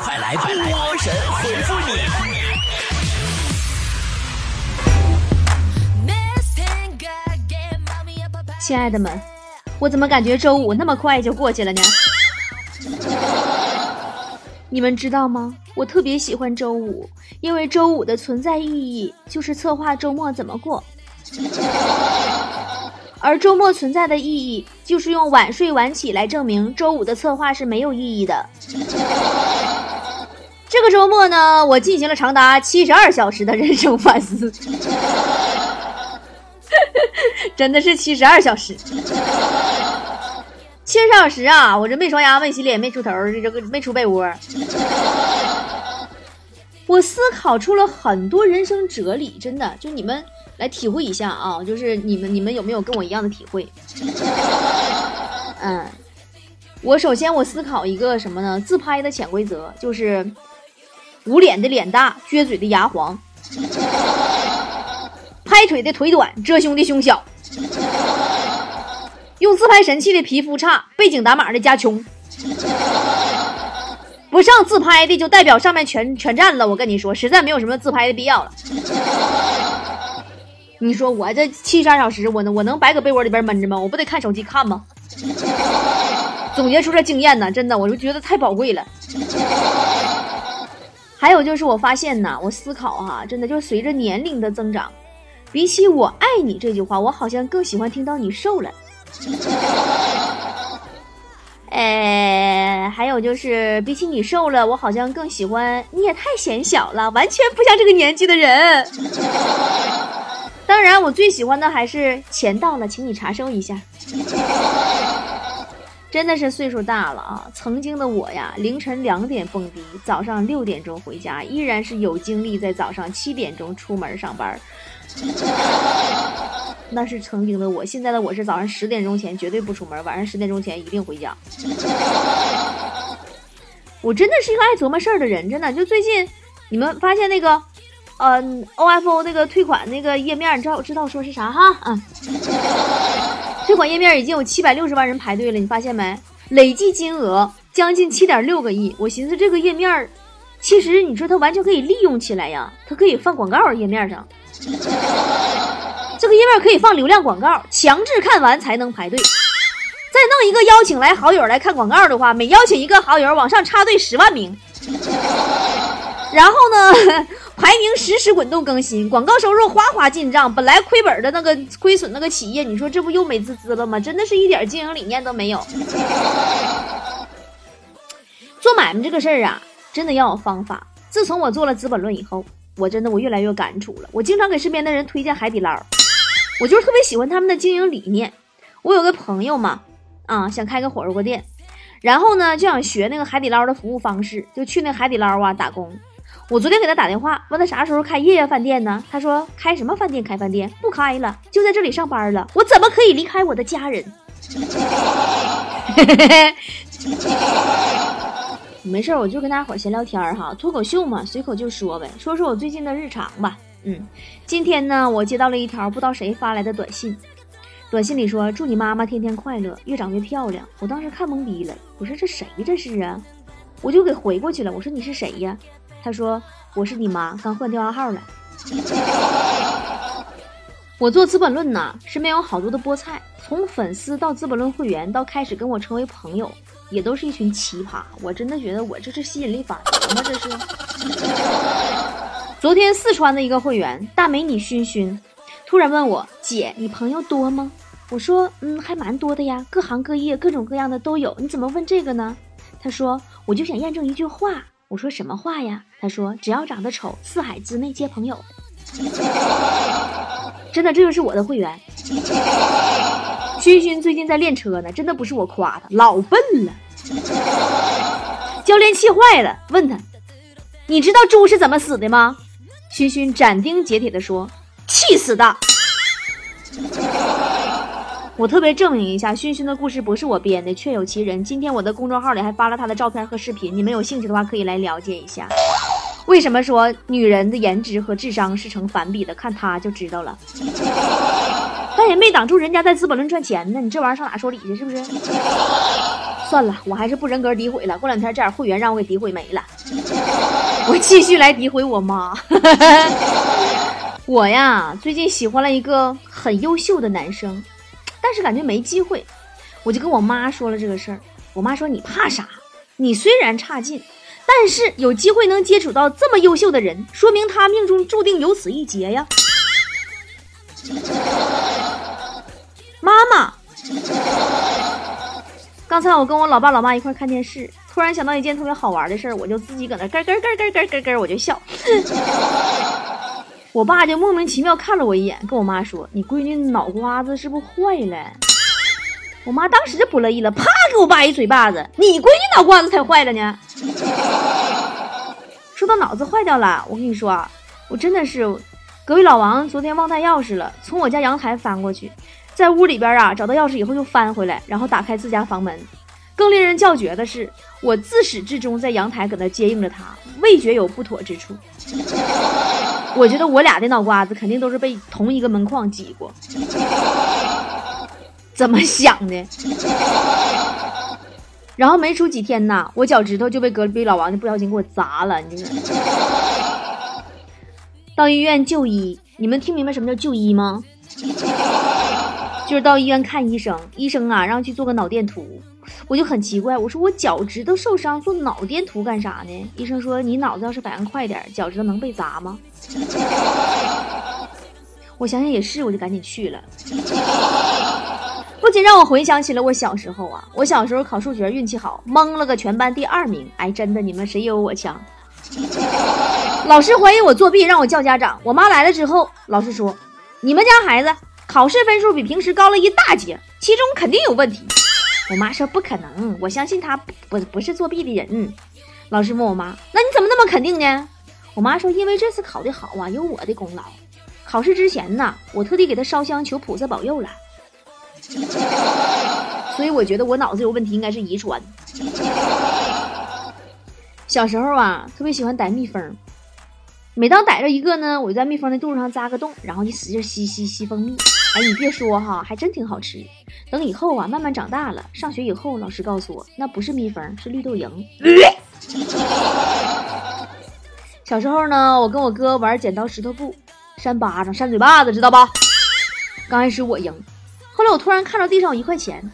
快来吧，波神回复你。亲爱的们，我怎么感觉周五那么快就过去了呢？你们知道吗？我特别喜欢周五，因为周五的存在意义就是策划周末怎么过，而周末存在的意义就是用晚睡晚起来证明周五的策划是没有意义的。这个周末呢，我进行了长达七十二小时的人生反思，真的是七十二小时。七十二小时啊！我这没刷牙、没洗脸、没出头，这个没出被窝。我思考出了很多人生哲理，真的，就你们来体会一下啊！就是你们，你们有没有跟我一样的体会？嗯，我首先我思考一个什么呢？自拍的潜规则就是：捂脸的脸大，撅嘴的牙黄；拍腿的腿短，遮胸的胸小。用自拍神器的皮肤差，背景打码的家穷，不上自拍的就代表上面全全占了。我跟你说，实在没有什么自拍的必要了。你说我这七十二小时，我能我能白搁被窝里边闷着吗？我不得看手机看吗？总结出这经验呢，真的我就觉得太宝贵了。还有就是我发现呢，我思考哈，真的就随着年龄的增长，比起我爱你这句话，我好像更喜欢听到你瘦了。哎，还有就是，比起你瘦了，我好像更喜欢你也太显小了，完全不像这个年纪的人。当然，我最喜欢的还是钱到了，请你查收一下。真的是岁数大了啊！曾经的我呀，凌晨两点蹦迪，早上六点钟回家，依然是有精力在早上七点钟出门上班。那是曾经的我，现在的我是早上十点钟前绝对不出门，晚上十点钟前一定回家。我真的是一个爱琢磨事儿的人，真的。就最近，你们发现那个，呃，OFO 那个退款那个页面，你知道知道说是啥哈？啊，退款页面已经有七百六十万人排队了，你发现没？累计金额将近七点六个亿。我寻思这个页面，其实你说它完全可以利用起来呀，它可以放广告页面上。这个页面可以放流量广告，强制看完才能排队。再弄一个邀请来好友来看广告的话，每邀请一个好友往上插队十万名。然后呢，排名实时滚动更新，广告收入哗哗进账。本来亏本的那个亏损那个企业，你说这不又美滋滋了吗？真的是一点经营理念都没有。做买卖这个事儿啊，真的要有方法。自从我做了《资本论》以后，我真的我越来越感触了。我经常给身边的人推荐海底捞。我就是特别喜欢他们的经营理念。我有个朋友嘛，啊，想开个火锅店，然后呢就想学那个海底捞的服务方式，就去那海底捞啊打工。我昨天给他打电话，问他啥时候开夜夜饭店呢？他说开什么饭店？开饭店不开了，就在这里上班了。我怎么可以离开我的家人？没事，我就跟大伙闲聊天哈，脱口秀嘛，随口就说呗，说说我最近的日常吧。嗯，今天呢，我接到了一条不知道谁发来的短信，短信里说祝你妈妈天天快乐，越长越漂亮。我当时看懵逼了，我说这谁这是啊？我就给回过去了，我说你是谁呀？他说我是你妈，刚换电话号了。我做《资本论》呢，身边有好多的菠菜，从粉丝到《资本论》会员，到开始跟我成为朋友，也都是一群奇葩。我真的觉得我这是吸引力法则吗？这是。昨天四川的一个会员大美女熏熏，突然问我姐，你朋友多吗？我说嗯，还蛮多的呀，各行各业、各种各样的都有。你怎么问这个呢？他说我就想验证一句话。我说什么话呀？他说只要长得丑，四海之内皆朋友。真的，这就是我的会员。熏熏最近在练车呢，真的不是我夸他，老笨了。教练气坏了，问他，你知道猪是怎么死的吗？熏熏斩钉截铁地说：“气死的！”我特别证明一下，熏熏的故事不是我编的，确有其人。今天我的公众号里还发了他的照片和视频，你们有兴趣的话可以来了解一下。为什么说女人的颜值和智商是成反比的？看她就知道了。但也没挡住人家在《资本论》赚钱呢，你这玩意儿上哪说理去？是不是？算了，我还是不人格诋毁了。过两天这点会员让我给诋毁没了，我继续来诋毁我妈。我呀，最近喜欢了一个很优秀的男生，但是感觉没机会，我就跟我妈说了这个事儿。我妈说：“你怕啥？你虽然差劲，但是有机会能接触到这么优秀的人，说明他命中注定有此一劫呀。”妈妈。刚才我跟我老爸老妈一块看电视，突然想到一件特别好玩的事儿，我就自己搁那咯咯咯咯咯咯咯，我就笑。我爸就莫名其妙看了我一眼，跟我妈说：“你闺女脑瓜子是不是坏了？”我妈当时就不乐意了，啪给我爸一嘴巴子：“你闺女脑瓜子才坏了呢！”脑子坏掉了，我跟你说啊，我真的是，隔壁老王昨天忘带钥匙了，从我家阳台翻过去。在屋里边啊，找到钥匙以后又翻回来，然后打开自家房门。更令人叫绝的是，我自始至终在阳台搁那接应着他，未觉有不妥之处。我觉得我俩的脑瓜子肯定都是被同一个门框挤过。怎么想的？然后没出几天呐，我脚趾头就被隔壁老王的不小心给我砸了。你说，到医院就医，你们听明白什么叫就医吗？就是到医院看医生，医生啊让去做个脑电图，我就很奇怪，我说我脚趾头受伤做脑电图干啥呢？医生说你脑子要是反应快点，脚趾头能被砸吗？我想想也是，我就赶紧去了。不仅让我回想起了我小时候啊，我小时候考数学运气好，蒙了个全班第二名。哎，真的，你们谁有我强？老师怀疑我作弊，让我叫家长。我妈来了之后，老师说你们家孩子。考试分数比平时高了一大截，其中肯定有问题。我妈说不可能，我相信他不不是作弊的人。老师问我妈，那你怎么那么肯定呢？我妈说，因为这次考得好啊，有我的功劳。考试之前呢，我特地给他烧香求菩萨保佑了。所以我觉得我脑子有问题，应该是遗传。小时候啊，特别喜欢逮蜜蜂。每当逮着一个呢，我就在蜜蜂的肚子上扎个洞，然后就使劲吸吸吸蜂蜜。哎，你别说哈，还真挺好吃。等以后啊，慢慢长大了，上学以后，老师告诉我，那不是蜜蜂，是绿豆蝇。小时候呢，我跟我哥玩剪刀石头布，扇巴掌，扇嘴巴子，知道吧？刚开始我赢，后来我突然看到地上有一块钱，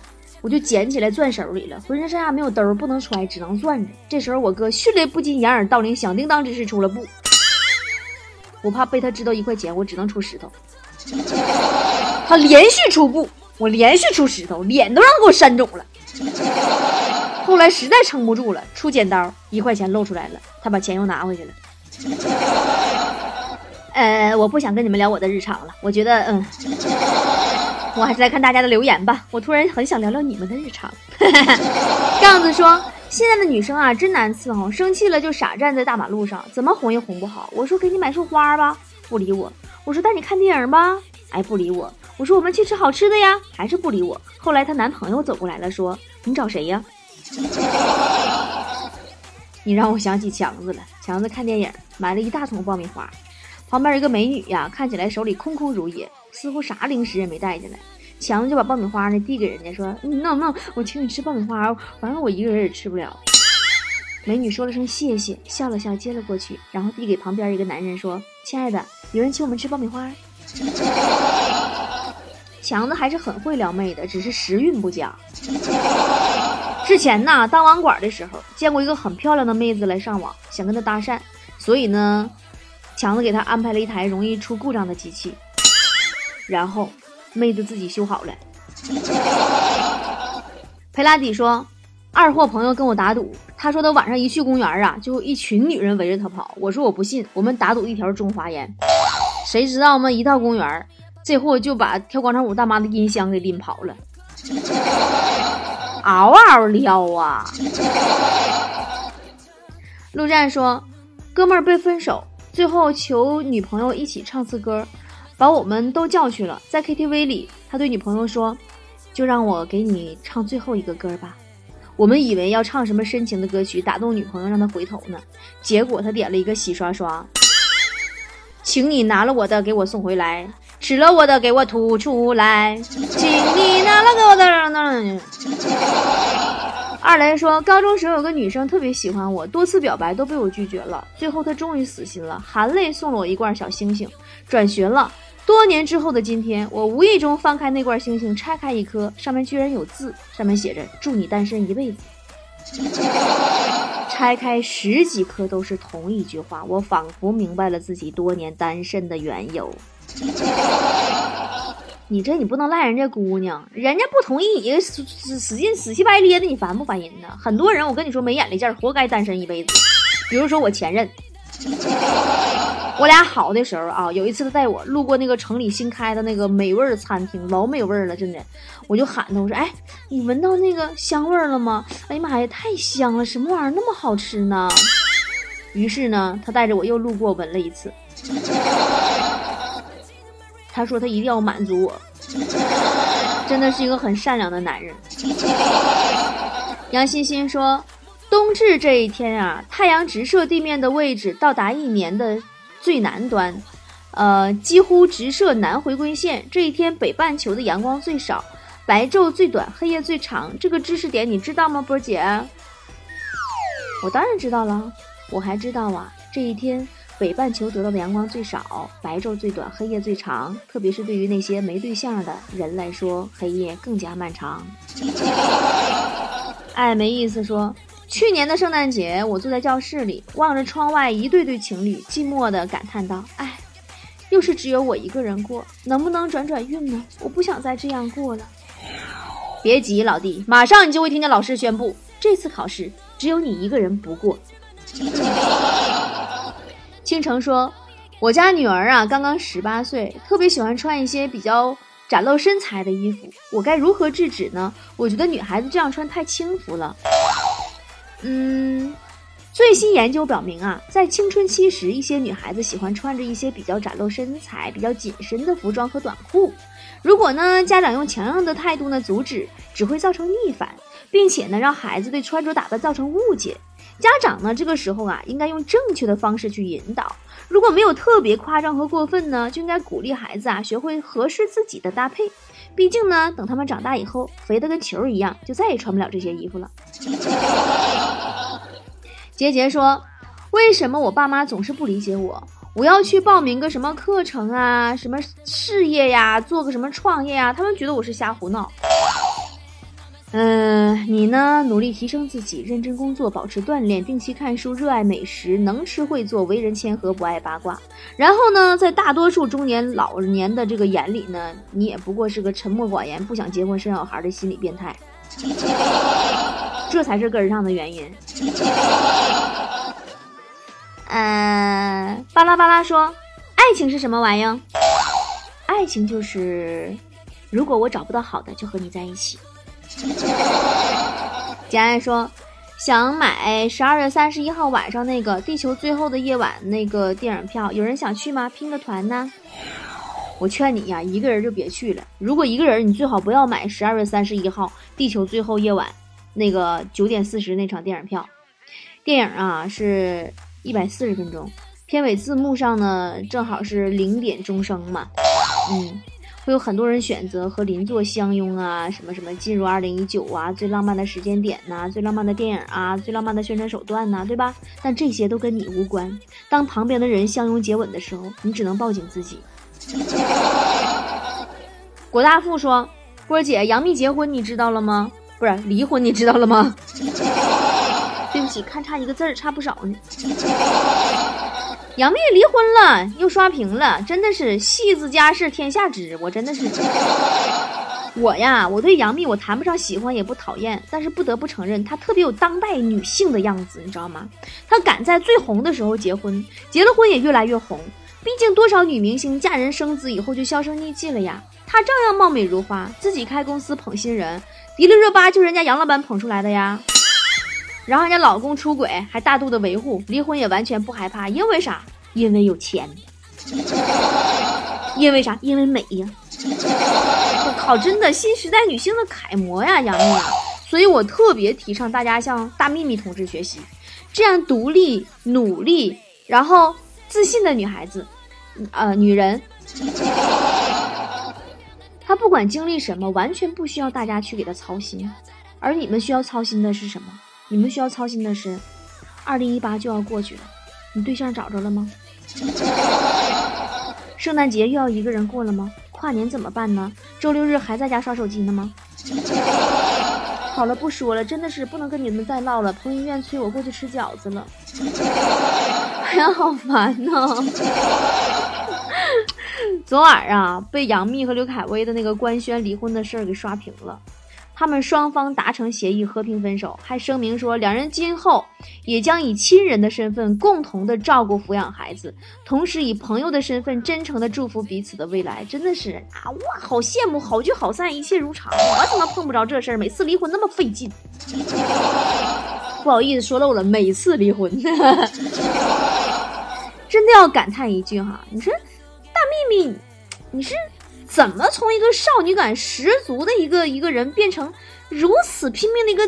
我就捡起来攥手里了。浑身上下没有兜，不能揣，只能攥着。这时候我哥迅雷不及掩耳盗铃，响叮当之势出了布。我怕被他知道一块钱，我只能出石头。他连续出布，我连续出石头，脸都让给我扇肿了。后来实在撑不住了，出剪刀，一块钱露出来了。他把钱又拿回去了。呃，我不想跟你们聊我的日常了，我觉得，嗯，我还是来看大家的留言吧。我突然很想聊聊你们的日常。杠子说。现在的女生啊，真难伺候，生气了就傻站在大马路上，怎么哄也哄不好。我说给你买束花吧，不理我。我说带你看电影吧，哎，不理我。我说我们去吃好吃的呀，还是不理我。后来她男朋友走过来了，说你找谁呀？你让我想起强子了。强子看电影买了一大桶爆米花，旁边一个美女呀，看起来手里空空如也，似乎啥零食也没带进来。强子就把爆米花呢递给人家，说：“那那我请你吃爆米花，反正我一个人也吃不了。”美女说了声谢谢，笑了笑接了过去，然后递给旁边一个男人说：“亲爱的，有人请我们吃爆米花。”强子还是很会撩妹的，只是时运不佳。之前呢，当网管的时候，见过一个很漂亮的妹子来上网，想跟她搭讪，所以呢，强子给她安排了一台容易出故障的机器，然后。妹子自己修好了。裴拉底说：“二货朋友跟我打赌，他说他晚上一去公园啊，就一群女人围着他跑。我说我不信，我们打赌一条中华烟。谁知道吗？一到公园，这货就把跳广场舞大妈的音箱给拎跑了，嗷嗷撩啊！”陆战说：“哥们儿被分手，最后求女朋友一起唱次歌。”把我们都叫去了，在 KTV 里，他对女朋友说：“就让我给你唱最后一个歌吧。”我们以为要唱什么深情的歌曲打动女朋友，让她回头呢。结果他点了一个洗刷刷，请你拿了我的给我送回来，吃了我的给我吐出来，请你拿了给我的。二雷说，高中时有个女生特别喜欢我，多次表白都被我拒绝了，最后她终于死心了，含泪送了我一罐小星星。转学了，多年之后的今天，我无意中翻开那罐星星，拆开一颗，上面居然有字，上面写着“祝你单身一辈子”。拆开十几颗都是同一句话，我仿佛明白了自己多年单身的缘由。你这你不能赖人家姑娘，人家不同意你使使使劲死乞白咧的，你烦不烦人呢？很多人我跟你说没眼力劲，活该单身一辈子。比如说我前任，我俩好的时候啊，有一次他带我路过那个城里新开的那个美味的餐厅，老美味了，真的，我就喊他，我说，哎，你闻到那个香味了吗？哎呀妈呀，太香了，什么玩意儿那么好吃呢？于是呢，他带着我又路过闻了一次。他说他一定要满足我，真的是一个很善良的男人。杨欣欣说，冬至这一天啊，太阳直射地面的位置到达一年的最南端，呃，几乎直射南回归线。这一天北半球的阳光最少，白昼最短，黑夜最长。这个知识点你知道吗，波姐？我当然知道了，我还知道啊，这一天。北半球得到的阳光最少，白昼最短，黑夜最长。特别是对于那些没对象的人来说，黑夜更加漫长。哎，没意思。说去年的圣诞节，我坐在教室里，望着窗外一对对情侣，寂寞地感叹道：“哎，又是只有我一个人过，能不能转转运呢？我不想再这样过了。”别急，老弟，马上你就会听见老师宣布，这次考试只有你一个人不过。倾城说：“我家女儿啊，刚刚十八岁，特别喜欢穿一些比较展露身材的衣服，我该如何制止呢？我觉得女孩子这样穿太轻浮了。嗯，最新研究表明啊，在青春期时，一些女孩子喜欢穿着一些比较展露身材、比较紧身的服装和短裤。如果呢，家长用强硬的态度呢阻止，只会造成逆反，并且呢，让孩子对穿着打扮造成误解。”家长呢，这个时候啊，应该用正确的方式去引导。如果没有特别夸张和过分呢，就应该鼓励孩子啊，学会合适自己的搭配。毕竟呢，等他们长大以后，肥的跟球一样，就再也穿不了这些衣服了。杰杰说：“为什么我爸妈总是不理解我？我要去报名个什么课程啊，什么事业呀，做个什么创业呀，他们觉得我是瞎胡闹。”嗯，你呢？努力提升自己，认真工作，保持锻炼，定期看书，热爱美食，能吃会做，为人谦和，不爱八卦。然后呢，在大多数中年老年的这个眼里呢，你也不过是个沉默寡言、不想结婚生小孩的心理变态。这才是根儿上的原因。嗯，巴拉巴拉说，爱情是什么玩意儿？爱情就是，如果我找不到好的，就和你在一起。简爱说：“想买十二月三十一号晚上那个《地球最后的夜晚》那个电影票，有人想去吗？拼个团呢？”我劝你呀，一个人就别去了。如果一个人，你最好不要买十二月三十一号《地球最后夜晚》那个九点四十那场电影票。电影啊是一百四十分钟，片尾字幕上呢正好是零点钟声嘛，嗯。会有很多人选择和邻座相拥啊，什么什么进入二零一九啊，最浪漫的时间点呐，最浪漫的电影啊，最浪漫的宣传手段呐，对吧？但这些都跟你无关。当旁边的人相拥接吻的时候，你只能抱紧自己。郭大富说：“波姐，杨幂结婚你知道了吗？不是离婚你知道了吗？” 对不起，看差一个字儿，差不少呢。杨幂离婚了，又刷屏了，真的是戏子家事天下知。我真的是，我呀，我对杨幂我谈不上喜欢，也不讨厌，但是不得不承认，她特别有当代女性的样子，你知道吗？她敢在最红的时候结婚，结了婚也越来越红。毕竟多少女明星嫁人生子以后就销声匿迹了呀，她照样貌美如花，自己开公司捧新人，迪丽热巴就是人家杨老板捧出来的呀。然后人家老公出轨还大度的维护，离婚也完全不害怕，因为啥？因为有钱。因为啥？因为美呀！我靠，真的新时代女性的楷模呀，杨幂啊！所以我特别提倡大家向大幂幂同志学习，这样独立、努力，然后自信的女孩子，呃，女人，她不管经历什么，完全不需要大家去给她操心。而你们需要操心的是什么？你们需要操心的是，二零一八就要过去了，你对象找着了吗？圣诞节又要一个人过了吗？跨年怎么办呢？周六日还在家刷手机呢吗？好了，不说了，真的是不能跟你们再唠了。彭于晏催我过去吃饺子了，哎呀，好烦呐！昨晚啊，被杨幂和刘恺威的那个官宣离婚的事儿给刷屏了。他们双方达成协议，和平分手，还声明说两人今后也将以亲人的身份共同的照顾抚养孩子，同时以朋友的身份真诚的祝福彼此的未来。真的是啊，哇，好羡慕，好聚好散，一切如常。我怎么碰不着这事儿？每次离婚那么费劲。不好意思，说漏了，每次离婚，真的要感叹一句哈，你说大幂幂，你是？怎么从一个少女感十足的一个一个人变成如此拼命的一个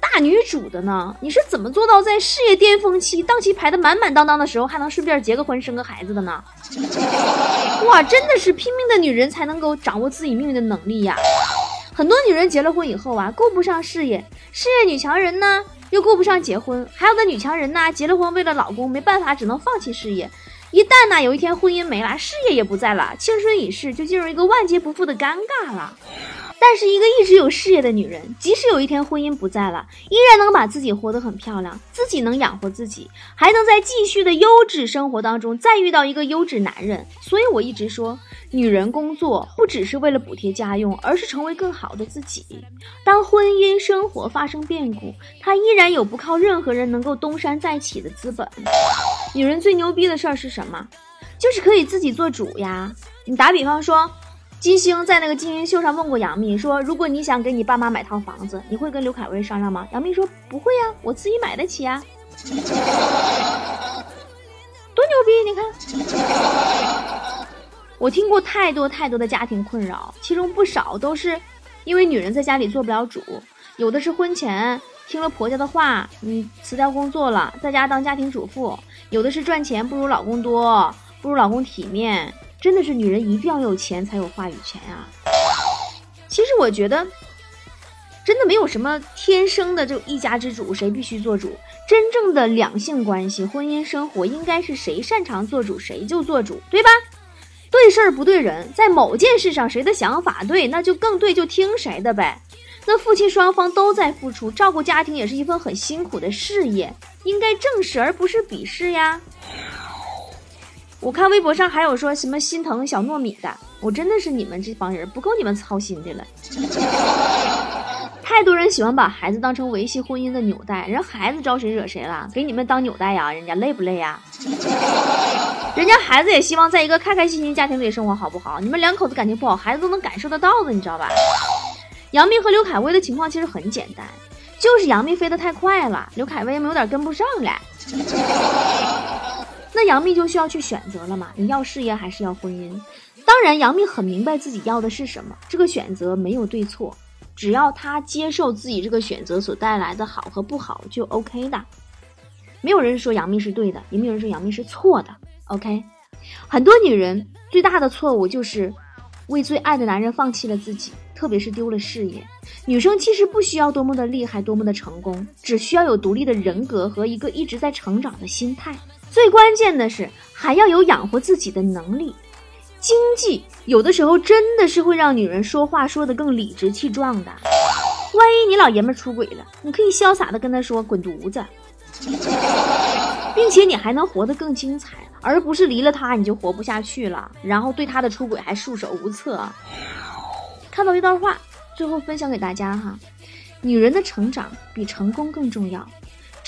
大女主的呢？你是怎么做到在事业巅峰期、档期排的满满当当的时候，还能顺便结个婚、生个孩子的呢？哇，真的是拼命的女人才能够掌握自己命运的能力呀！很多女人结了婚以后啊，顾不上事业，事业女强人呢又顾不上结婚，还有的女强人呢，结了婚为了老公没办法，只能放弃事业。一旦呢，有一天婚姻没了，事业也不在了，青春已逝，就进入一个万劫不复的尴尬了。但是，一个一直有事业的女人，即使有一天婚姻不在了，依然能把自己活得很漂亮，自己能养活自己，还能在继续的优质生活当中再遇到一个优质男人。所以我一直说。女人工作不只是为了补贴家用，而是成为更好的自己。当婚姻生活发生变故，她依然有不靠任何人能够东山再起的资本。女人最牛逼的事儿是什么？就是可以自己做主呀。你打比方说，金星在那个金星秀上问过杨幂说：“如果你想给你爸妈买套房子，你会跟刘恺威商量吗？”杨幂说：“不会呀，我自己买得起呀。”多牛逼！你看。我听过太多太多的家庭困扰，其中不少都是因为女人在家里做不了主，有的是婚前听了婆家的话，你辞掉工作了，在家当家庭主妇；有的是赚钱不如老公多，不如老公体面。真的是女人一定要有钱才有话语权啊！其实我觉得，真的没有什么天生的就一家之主，谁必须做主。真正的两性关系、婚姻生活，应该是谁擅长做主谁就做主，对吧？对事儿不对人，在某件事上谁的想法对，那就更对，就听谁的呗。那夫妻双方都在付出，照顾家庭也是一份很辛苦的事业，应该正视而不是鄙视呀。我看微博上还有说什么心疼小糯米的，我真的是你们这帮人不够你们操心的了。太多人喜欢把孩子当成维系婚姻的纽带，人孩子招谁惹谁了？给你们当纽带呀？人家累不累呀？人家孩子也希望在一个开开心心家庭里生活，好不好？你们两口子感情不好，孩子都能感受得到的，你知道吧？杨幂和刘恺威的情况其实很简单，就是杨幂飞得太快了，刘恺威没有点跟不上来。那杨幂就需要去选择了嘛？你要事业还是要婚姻？当然，杨幂很明白自己要的是什么，这个选择没有对错，只要她接受自己这个选择所带来的好和不好就 OK 的。没有人说杨幂是对的，也没有人说杨幂是错的。OK，很多女人最大的错误就是为最爱的男人放弃了自己，特别是丢了事业。女生其实不需要多么的厉害，多么的成功，只需要有独立的人格和一个一直在成长的心态。最关键的是还要有养活自己的能力。经济有的时候真的是会让女人说话说得更理直气壮的。万一你老爷们出轨了，你可以潇洒的跟他说滚犊子。并且你还能活得更精彩，而不是离了他你就活不下去了，然后对他的出轨还束手无策。看到一段话，最后分享给大家哈：女人的成长比成功更重要。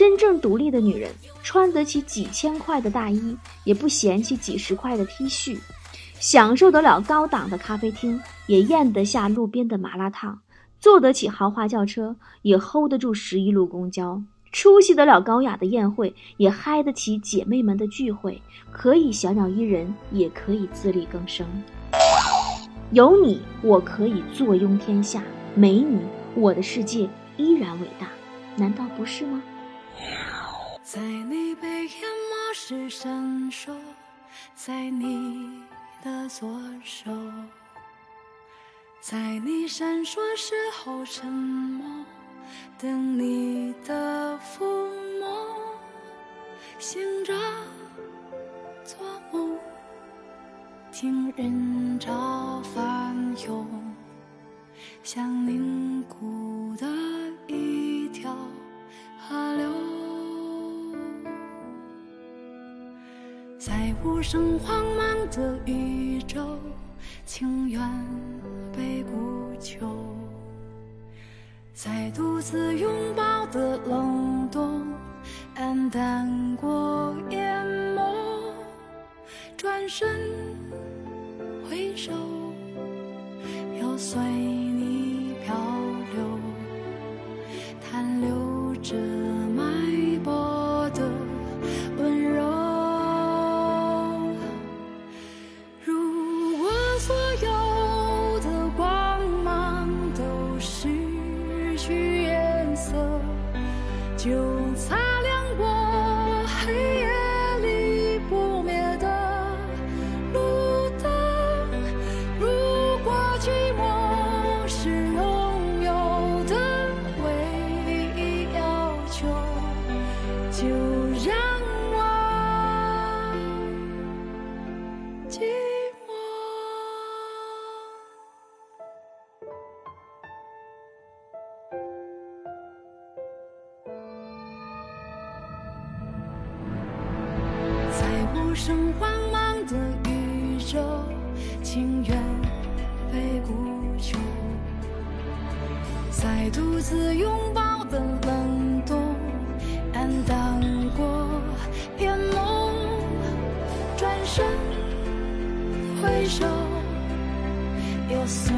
真正独立的女人，穿得起几千块的大衣，也不嫌弃几十块的 T 恤，享受得了高档的咖啡厅，也咽得下路边的麻辣烫，坐得起豪华轿车，也 hold 得住十一路公交。出席得了高雅的宴会，也嗨得起姐妹们的聚会，可以小鸟依人，也可以自力更生。有你，我可以坐拥天下；没你，我的世界依然伟大。难道不是吗？在你被淹没时闪烁，在你的左手，在你闪烁时候沉默。等你的抚摸，醒着做梦，听人潮翻涌，像凝固的无声慌忙的宇宙，情愿被孤求。在独自拥抱的冷冻，黯淡过淹没，转身回首，又随无声慌忙的宇宙，情愿被孤求，在独自拥抱的冷冻，黯淡过眼眸，转身回首，又随